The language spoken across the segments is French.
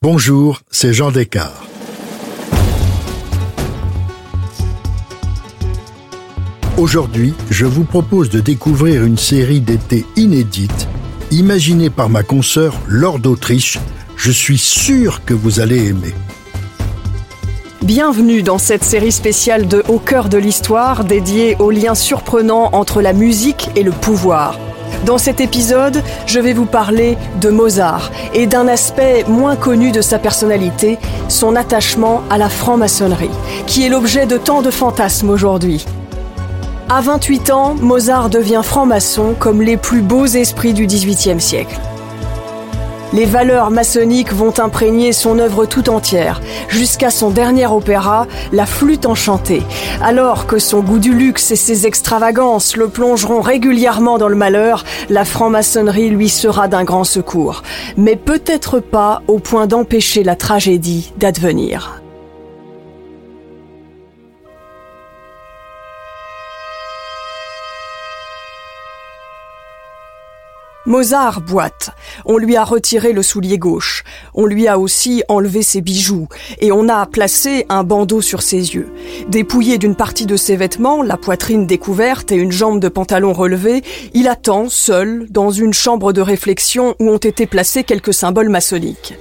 Bonjour, c'est Jean Descartes. Aujourd'hui, je vous propose de découvrir une série d'été inédite, imaginée par ma consoeur Laure d'Autriche. Je suis sûr que vous allez aimer. Bienvenue dans cette série spéciale de Au cœur de l'histoire dédiée aux liens surprenants entre la musique et le pouvoir. Dans cet épisode, je vais vous parler de Mozart et d'un aspect moins connu de sa personnalité, son attachement à la franc-maçonnerie, qui est l'objet de tant de fantasmes aujourd'hui. À 28 ans, Mozart devient franc-maçon comme les plus beaux esprits du XVIIIe siècle. Les valeurs maçonniques vont imprégner son œuvre tout entière, jusqu'à son dernier opéra, La Flûte enchantée, alors que son goût du luxe et ses extravagances le plongeront régulièrement dans le malheur, la franc-maçonnerie lui sera d'un grand secours, mais peut-être pas au point d'empêcher la tragédie d'advenir. Mozart boite. On lui a retiré le soulier gauche. On lui a aussi enlevé ses bijoux. Et on a placé un bandeau sur ses yeux. Dépouillé d'une partie de ses vêtements, la poitrine découverte et une jambe de pantalon relevée, il attend, seul, dans une chambre de réflexion où ont été placés quelques symboles maçonniques.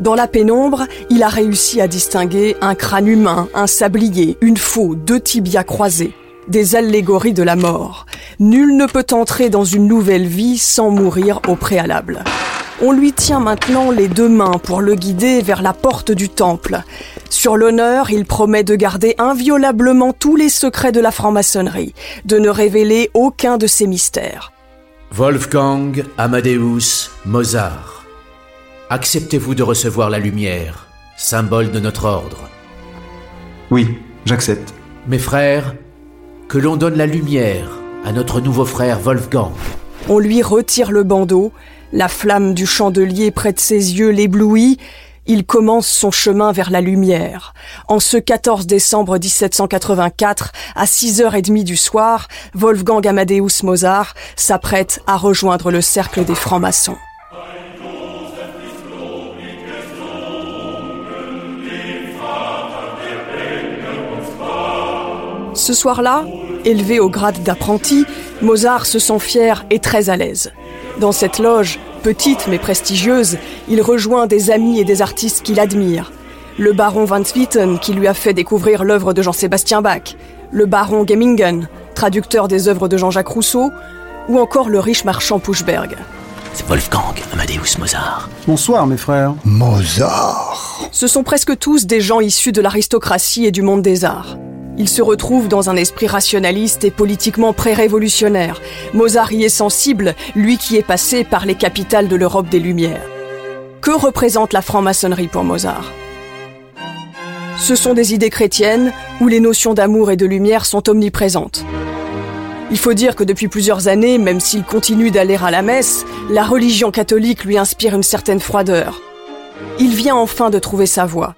Dans la pénombre, il a réussi à distinguer un crâne humain, un sablier, une faux, deux tibias croisés des allégories de la mort. Nul ne peut entrer dans une nouvelle vie sans mourir au préalable. On lui tient maintenant les deux mains pour le guider vers la porte du temple. Sur l'honneur, il promet de garder inviolablement tous les secrets de la franc-maçonnerie, de ne révéler aucun de ses mystères. Wolfgang Amadeus Mozart, acceptez-vous de recevoir la lumière, symbole de notre ordre? Oui, j'accepte. Mes frères, que l'on donne la lumière à notre nouveau frère Wolfgang. On lui retire le bandeau, la flamme du chandelier près de ses yeux l'éblouit, il commence son chemin vers la lumière. En ce 14 décembre 1784, à 6h30 du soir, Wolfgang Amadeus Mozart s'apprête à rejoindre le cercle des francs-maçons. Ce soir-là, élevé au grade d'apprenti, Mozart se sent fier et très à l'aise. Dans cette loge, petite mais prestigieuse, il rejoint des amis et des artistes qu'il admire. Le baron Van Swieten, qui lui a fait découvrir l'œuvre de Jean-Sébastien Bach, le baron Gemmingen, traducteur des œuvres de Jean-Jacques Rousseau, ou encore le riche marchand Puchberg. C'est Wolfgang Amadeus Mozart. Bonsoir mes frères. Mozart Ce sont presque tous des gens issus de l'aristocratie et du monde des arts. Il se retrouve dans un esprit rationaliste et politiquement pré-révolutionnaire. Mozart y est sensible, lui qui est passé par les capitales de l'Europe des Lumières. Que représente la franc-maçonnerie pour Mozart? Ce sont des idées chrétiennes où les notions d'amour et de lumière sont omniprésentes. Il faut dire que depuis plusieurs années, même s'il continue d'aller à la messe, la religion catholique lui inspire une certaine froideur. Il vient enfin de trouver sa voie.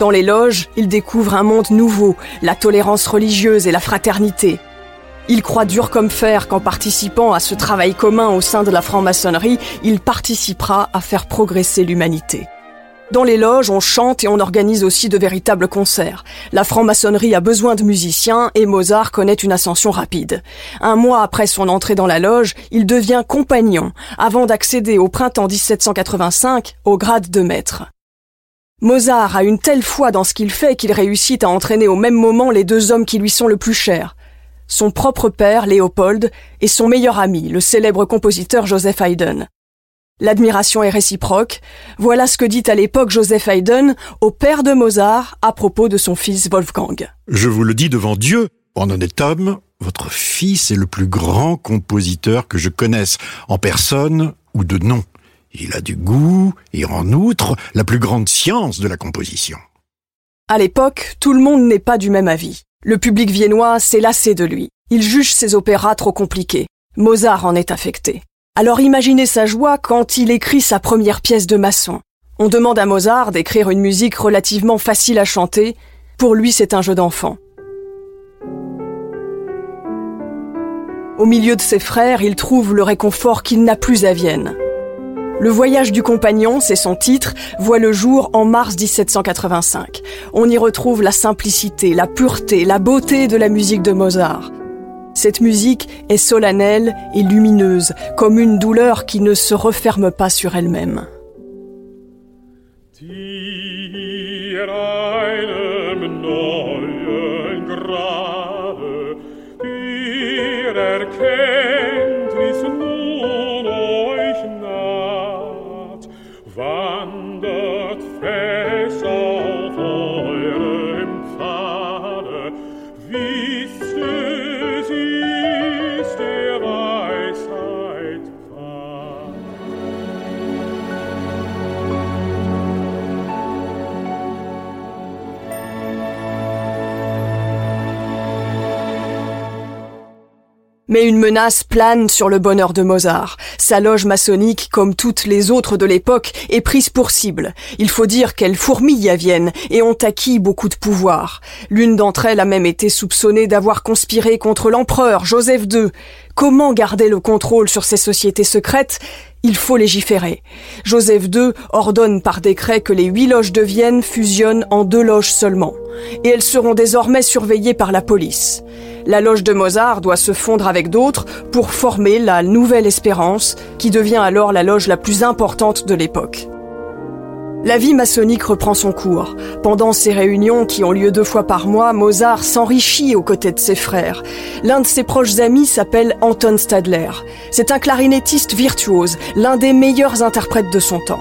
Dans les loges, il découvre un monde nouveau, la tolérance religieuse et la fraternité. Il croit dur comme fer qu'en participant à ce travail commun au sein de la franc-maçonnerie, il participera à faire progresser l'humanité. Dans les loges, on chante et on organise aussi de véritables concerts. La franc-maçonnerie a besoin de musiciens et Mozart connaît une ascension rapide. Un mois après son entrée dans la loge, il devient compagnon, avant d'accéder au printemps 1785 au grade de maître. Mozart a une telle foi dans ce qu'il fait qu'il réussit à entraîner au même moment les deux hommes qui lui sont le plus chers. Son propre père, Léopold, et son meilleur ami, le célèbre compositeur Joseph Haydn. L'admiration est réciproque. Voilà ce que dit à l'époque Joseph Haydn au père de Mozart à propos de son fils Wolfgang. Je vous le dis devant Dieu, en honnête homme, votre fils est le plus grand compositeur que je connaisse, en personne ou de nom. Il a du goût et en outre la plus grande science de la composition. À l'époque, tout le monde n'est pas du même avis. Le public viennois s'est lassé de lui. Il juge ses opéras trop compliqués. Mozart en est affecté. Alors imaginez sa joie quand il écrit sa première pièce de maçon. On demande à Mozart d'écrire une musique relativement facile à chanter. Pour lui, c'est un jeu d'enfant. Au milieu de ses frères, il trouve le réconfort qu'il n'a plus à Vienne. Le voyage du compagnon, c'est son titre, voit le jour en mars 1785. On y retrouve la simplicité, la pureté, la beauté de la musique de Mozart. Cette musique est solennelle et lumineuse, comme une douleur qui ne se referme pas sur elle-même. Mais une menace plane sur le bonheur de Mozart. Sa loge maçonnique, comme toutes les autres de l'époque, est prise pour cible. Il faut dire qu'elles fourmillent à Vienne et ont acquis beaucoup de pouvoir. L'une d'entre elles a même été soupçonnée d'avoir conspiré contre l'empereur Joseph II. Comment garder le contrôle sur ces sociétés secrètes? Il faut légiférer. Joseph II ordonne par décret que les huit loges de Vienne fusionnent en deux loges seulement, et elles seront désormais surveillées par la police. La loge de Mozart doit se fondre avec d'autres pour former la Nouvelle Espérance, qui devient alors la loge la plus importante de l'époque. La vie maçonnique reprend son cours. Pendant ces réunions qui ont lieu deux fois par mois, Mozart s'enrichit aux côtés de ses frères. L'un de ses proches amis s'appelle Anton Stadler. C'est un clarinettiste virtuose, l'un des meilleurs interprètes de son temps.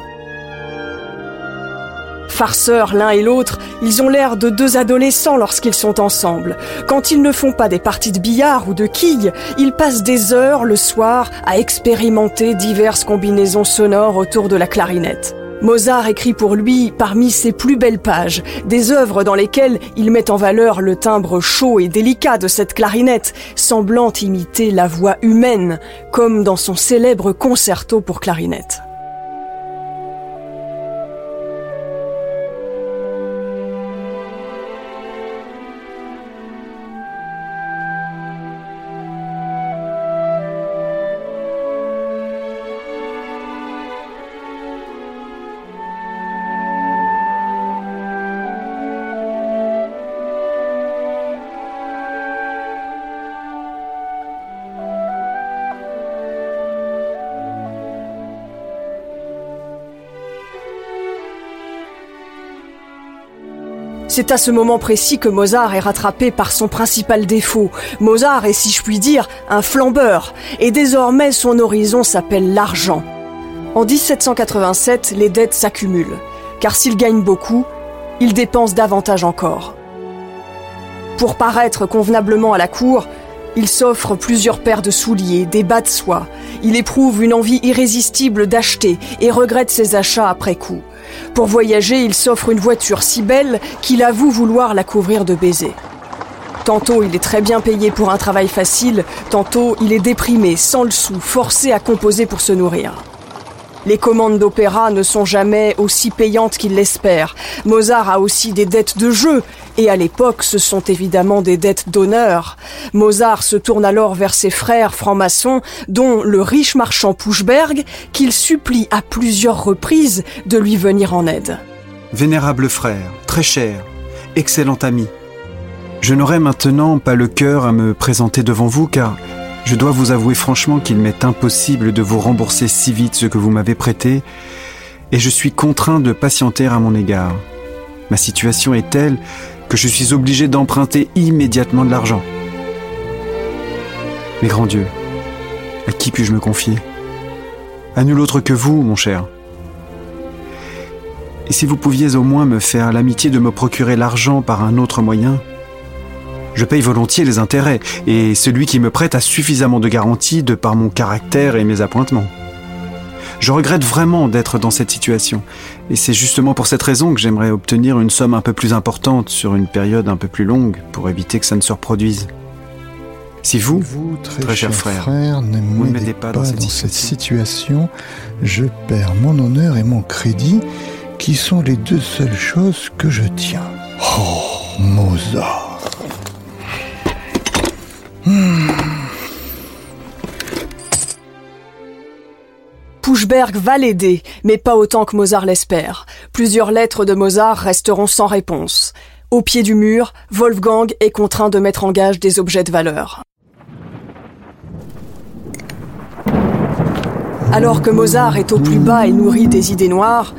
Farceurs l'un et l'autre, ils ont l'air de deux adolescents lorsqu'ils sont ensemble. Quand ils ne font pas des parties de billard ou de quilles, ils passent des heures le soir à expérimenter diverses combinaisons sonores autour de la clarinette. Mozart écrit pour lui parmi ses plus belles pages, des œuvres dans lesquelles il met en valeur le timbre chaud et délicat de cette clarinette, semblant imiter la voix humaine, comme dans son célèbre concerto pour clarinette. C'est à ce moment précis que Mozart est rattrapé par son principal défaut. Mozart est, si je puis dire, un flambeur, et désormais son horizon s'appelle l'argent. En 1787, les dettes s'accumulent, car s'il gagne beaucoup, il dépense davantage encore. Pour paraître convenablement à la cour, il s'offre plusieurs paires de souliers, des bas de soie. Il éprouve une envie irrésistible d'acheter et regrette ses achats après coup. Pour voyager, il s'offre une voiture si belle qu'il avoue vouloir la couvrir de baisers. Tantôt il est très bien payé pour un travail facile, tantôt il est déprimé, sans le sou, forcé à composer pour se nourrir. Les commandes d'opéra ne sont jamais aussi payantes qu'il l'espère. Mozart a aussi des dettes de jeu, et à l'époque ce sont évidemment des dettes d'honneur. Mozart se tourne alors vers ses frères francs-maçons, dont le riche marchand Puchberg, qu'il supplie à plusieurs reprises de lui venir en aide. Vénérable frère, très cher, excellent ami, je n'aurai maintenant pas le cœur à me présenter devant vous car je dois vous avouer franchement qu'il m'est impossible de vous rembourser si vite ce que vous m'avez prêté, et je suis contraint de patienter à mon égard. Ma situation est telle que je suis obligé d'emprunter immédiatement de l'argent. Mais grand Dieu, à qui puis-je me confier? À nul autre que vous, mon cher. Et si vous pouviez au moins me faire l'amitié de me procurer l'argent par un autre moyen, je paye volontiers les intérêts, et celui qui me prête a suffisamment de garanties de par mon caractère et mes appointements. Je regrette vraiment d'être dans cette situation, et c'est justement pour cette raison que j'aimerais obtenir une somme un peu plus importante sur une période un peu plus longue pour éviter que ça ne se reproduise. Si vous, très, cher, frère, ne m'aidez pas, dans, cette, cette situation, je perds mon honneur et mon crédit, qui sont les deux seules choses que je tiens. Oh, Mozart Pushberg va l'aider, mais pas autant que Mozart l'espère. Plusieurs lettres de Mozart resteront sans réponse. Au pied du mur, Wolfgang est contraint de mettre en gage des objets de valeur. Alors que Mozart est au plus bas et nourri des idées noires,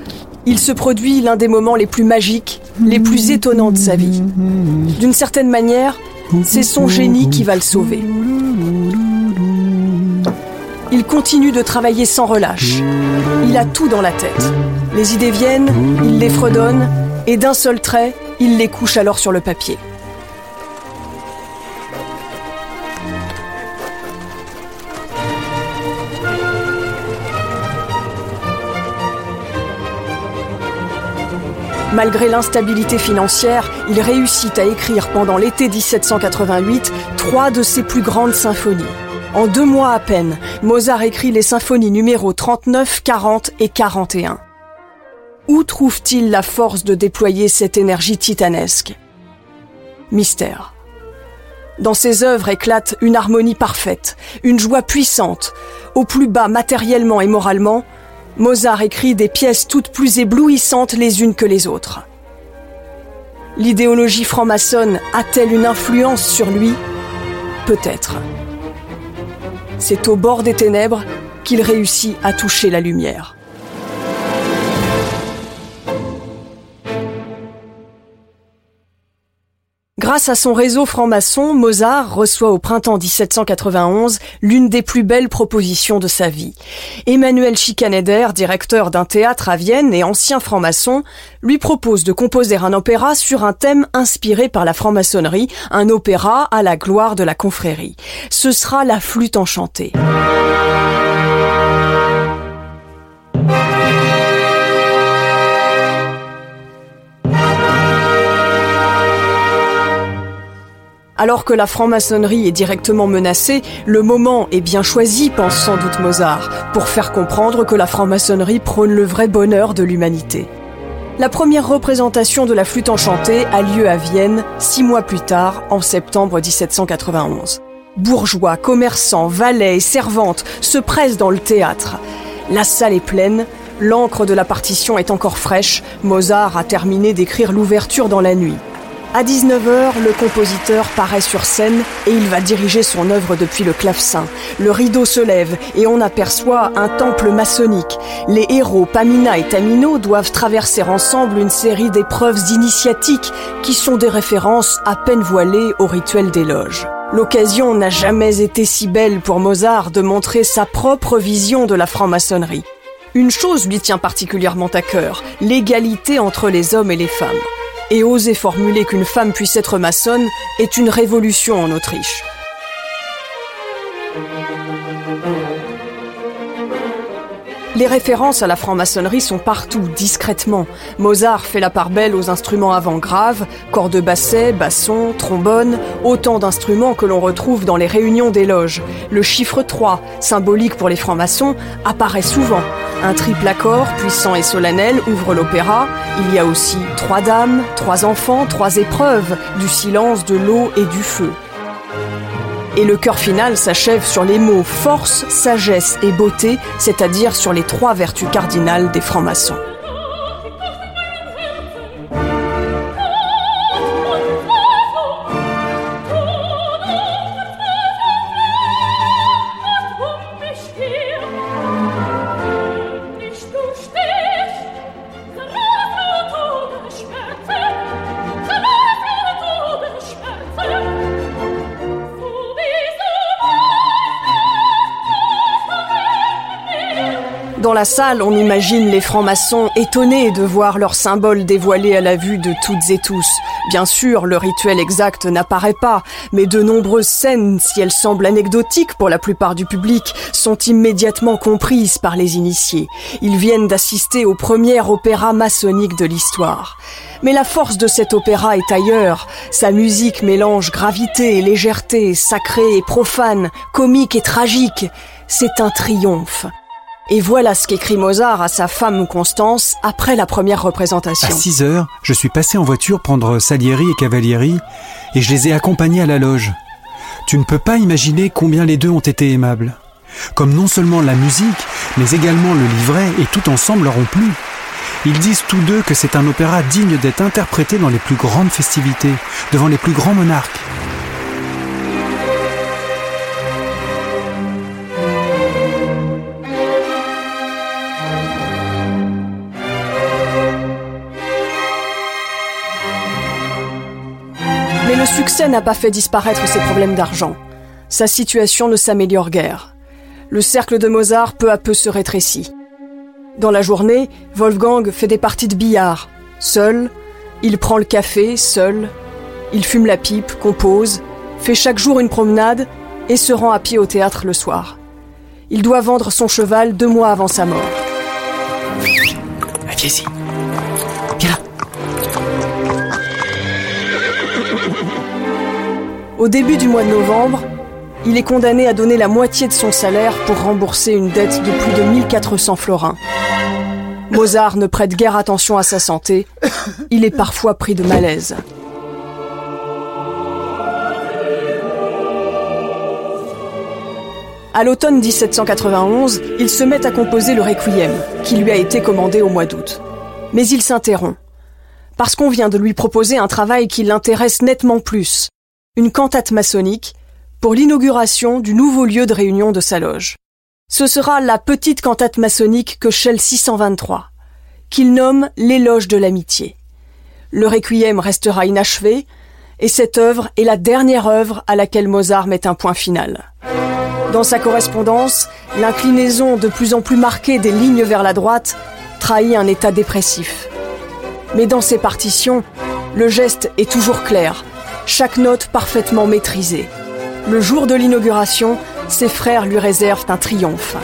il se produit l'un des moments les plus magiques, les plus étonnants de sa vie. D'une certaine manière, c'est son génie qui va le sauver. Il continue de travailler sans relâche. Il a tout dans la tête. Les idées viennent, il les fredonne, et d'un seul trait, il les couche alors sur le papier. Malgré l'instabilité financière, il réussit à écrire pendant l'été 1788 trois de ses plus grandes symphonies. En deux mois à peine, Mozart écrit les symphonies numéros 39, 40 et 41. Où trouve-t-il la force de déployer cette énergie titanesque? Mystère. Dans ses œuvres éclate une harmonie parfaite, une joie puissante. Au plus bas matériellement et moralement, Mozart écrit des pièces toutes plus éblouissantes les unes que les autres. L'idéologie franc-maçonne a-t-elle une influence sur lui? Peut-être. C'est au bord des ténèbres qu'il réussit à toucher la lumière. Grâce à son réseau franc-maçon, Mozart reçoit au printemps 1791 l'une des plus belles propositions de sa vie. Emmanuel Schikaneder, directeur d'un théâtre à Vienne et ancien franc-maçon, lui propose de composer un opéra sur un thème inspiré par la franc-maçonnerie, un opéra à la gloire de la confrérie. Ce sera la flûte enchantée. Alors que la franc-maçonnerie est directement menacée, le moment est bien choisi, pense sans doute Mozart, pour faire comprendre que la franc-maçonnerie prône le vrai bonheur de l'humanité. La première représentation de la flûte enchantée a lieu à Vienne six mois plus tard, en septembre 1791. Bourgeois, commerçants, valets et servantes se pressent dans le théâtre. La salle est pleine, l'encre de la partition est encore fraîche, Mozart a terminé d'écrire l'ouverture dans la nuit. À 19h, le compositeur paraît sur scène et il va diriger son œuvre depuis le clavecin. Le rideau se lève et on aperçoit un temple maçonnique. Les héros Pamina et Tamino doivent traverser ensemble une série d'épreuves initiatiques qui sont des références à peine voilées au rituel des loges. L'occasion n'a jamais été si belle pour Mozart de montrer sa propre vision de la franc-maçonnerie. Une chose lui tient particulièrement à cœur, l'égalité entre les hommes et les femmes et oser formuler qu'une femme puisse être maçonne est une révolution en Autriche. Les références à la franc-maçonnerie sont partout, discrètement. Mozart fait la part belle aux instruments avant graves, cordes basset, basson, trombone, autant d'instruments que l'on retrouve dans les réunions des loges. Le chiffre 3, symbolique pour les francs-maçons, apparaît souvent. Un triple accord, puissant et solennel, ouvre l'opéra. Il y a aussi trois dames, trois enfants, trois épreuves, du silence, de l'eau et du feu. Et le chœur final s'achève sur les mots force, sagesse et beauté, c'est-à-dire sur les trois vertus cardinales des francs-maçons. Dans la salle, on imagine les francs-maçons étonnés de voir leurs symboles dévoilés à la vue de toutes et tous. Bien sûr, le rituel exact n'apparaît pas, mais de nombreuses scènes, si elles semblent anecdotiques pour la plupart du public, sont immédiatement comprises par les initiés. Ils viennent d'assister au premier opéra maçonnique de l'histoire. Mais la force de cet opéra est ailleurs. Sa musique mélange gravité et légèreté, sacré et profane, comique et tragique. C'est un triomphe. Et voilà ce qu'écrit Mozart à sa femme Constance après la première représentation. À 6 heures, je suis passé en voiture prendre Salieri et Cavalieri et je les ai accompagnés à la loge. Tu ne peux pas imaginer combien les deux ont été aimables. comme non seulement la musique, mais également le livret, et tout ensemble leur ont plu. Ils disent tous deux que c'est un opéra digne d'être interprété dans les plus grandes festivités, devant les plus grands monarques. Succès n'a pas fait disparaître ses problèmes d'argent. Sa situation ne s'améliore guère. Le cercle de Mozart peu à peu se rétrécit. Dans la journée, Wolfgang fait des parties de billard, seul, il prend le café, seul, il fume la pipe, compose, fait chaque jour une promenade et se rend à pied au théâtre le soir. Il doit vendre son cheval deux mois avant sa mort. Au début du mois de novembre, il est condamné à donner la moitié de son salaire pour rembourser une dette de plus de 1400 florins. Mozart ne prête guère attention à sa santé, il est parfois pris de malaise. À l'automne 1791, il se met à composer le Requiem, qui lui a été commandé au mois d'août. Mais il s'interrompt, parce qu'on vient de lui proposer un travail qui l'intéresse nettement plus, une cantate maçonnique, pour l'inauguration du nouveau lieu de réunion de sa loge. Ce sera la petite cantate maçonnique que 623, qu'il nomme l'éloge de l'amitié. Le requiem restera inachevé, et cette œuvre est la dernière œuvre à laquelle Mozart met un point final. Dans sa correspondance, l'inclinaison de plus en plus marquée des lignes vers la droite trahit un état dépressif. Mais dans ses partitions, le geste est toujours clair, chaque note parfaitement maîtrisée. Le jour de l'inauguration, ses frères lui réservent un triomphe.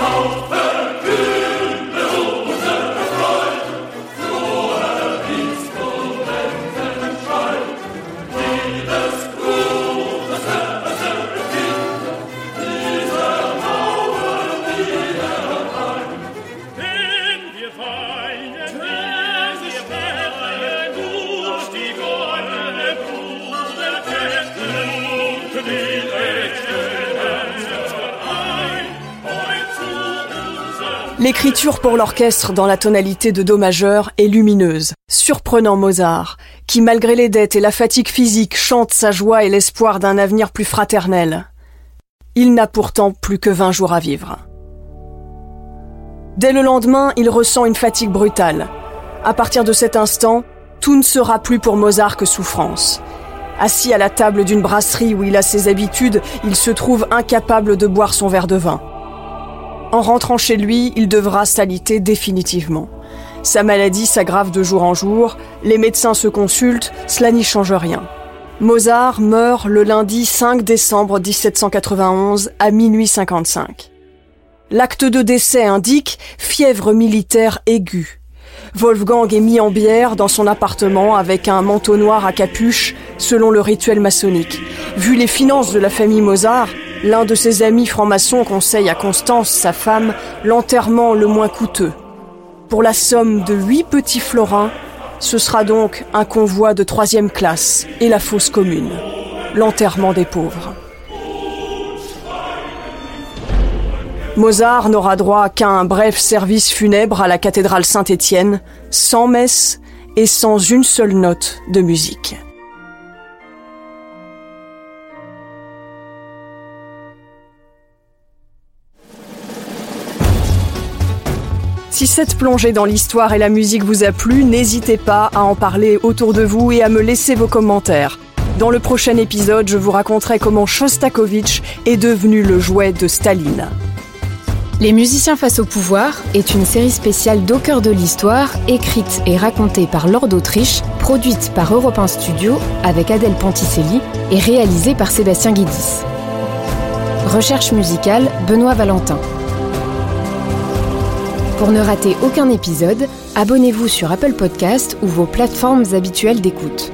L'écriture pour l'orchestre dans la tonalité de Do majeur est lumineuse, surprenant Mozart, qui malgré les dettes et la fatigue physique chante sa joie et l'espoir d'un avenir plus fraternel. Il n'a pourtant plus que 20 jours à vivre. Dès le lendemain, il ressent une fatigue brutale. À partir de cet instant, tout ne sera plus pour Mozart que souffrance. Assis à la table d'une brasserie où il a ses habitudes, il se trouve incapable de boire son verre de vin. En rentrant chez lui, il devra s'aliter définitivement. Sa maladie s'aggrave de jour en jour, les médecins se consultent, cela n'y change rien. Mozart meurt le lundi 5 décembre 1791 à minuit 55. L'acte de décès indique fièvre militaire aiguë. Wolfgang est mis en bière dans son appartement avec un manteau noir à capuche selon le rituel maçonnique. Vu les finances de la famille Mozart, L'un de ses amis francs-maçons conseille à Constance, sa femme, l'enterrement le moins coûteux. Pour la somme de huit petits florins, ce sera donc un convoi de troisième classe et la fosse commune. L'enterrement des pauvres. Mozart n'aura droit qu'à un bref service funèbre à la cathédrale Saint-Étienne, sans messe et sans une seule note de musique. Si cette plongée dans l'histoire et la musique vous a plu, n'hésitez pas à en parler autour de vous et à me laisser vos commentaires. Dans le prochain épisode, je vous raconterai comment Shostakovich est devenu le jouet de Staline. Les musiciens face au pouvoir est une série spéciale d'au de l'histoire, écrite et racontée par Lord d'Autriche, produite par Europe 1 Studio avec Adèle Ponticelli et réalisée par Sébastien Guidis. Recherche musicale Benoît Valentin. Pour ne rater aucun épisode, abonnez-vous sur Apple Podcast ou vos plateformes habituelles d'écoute.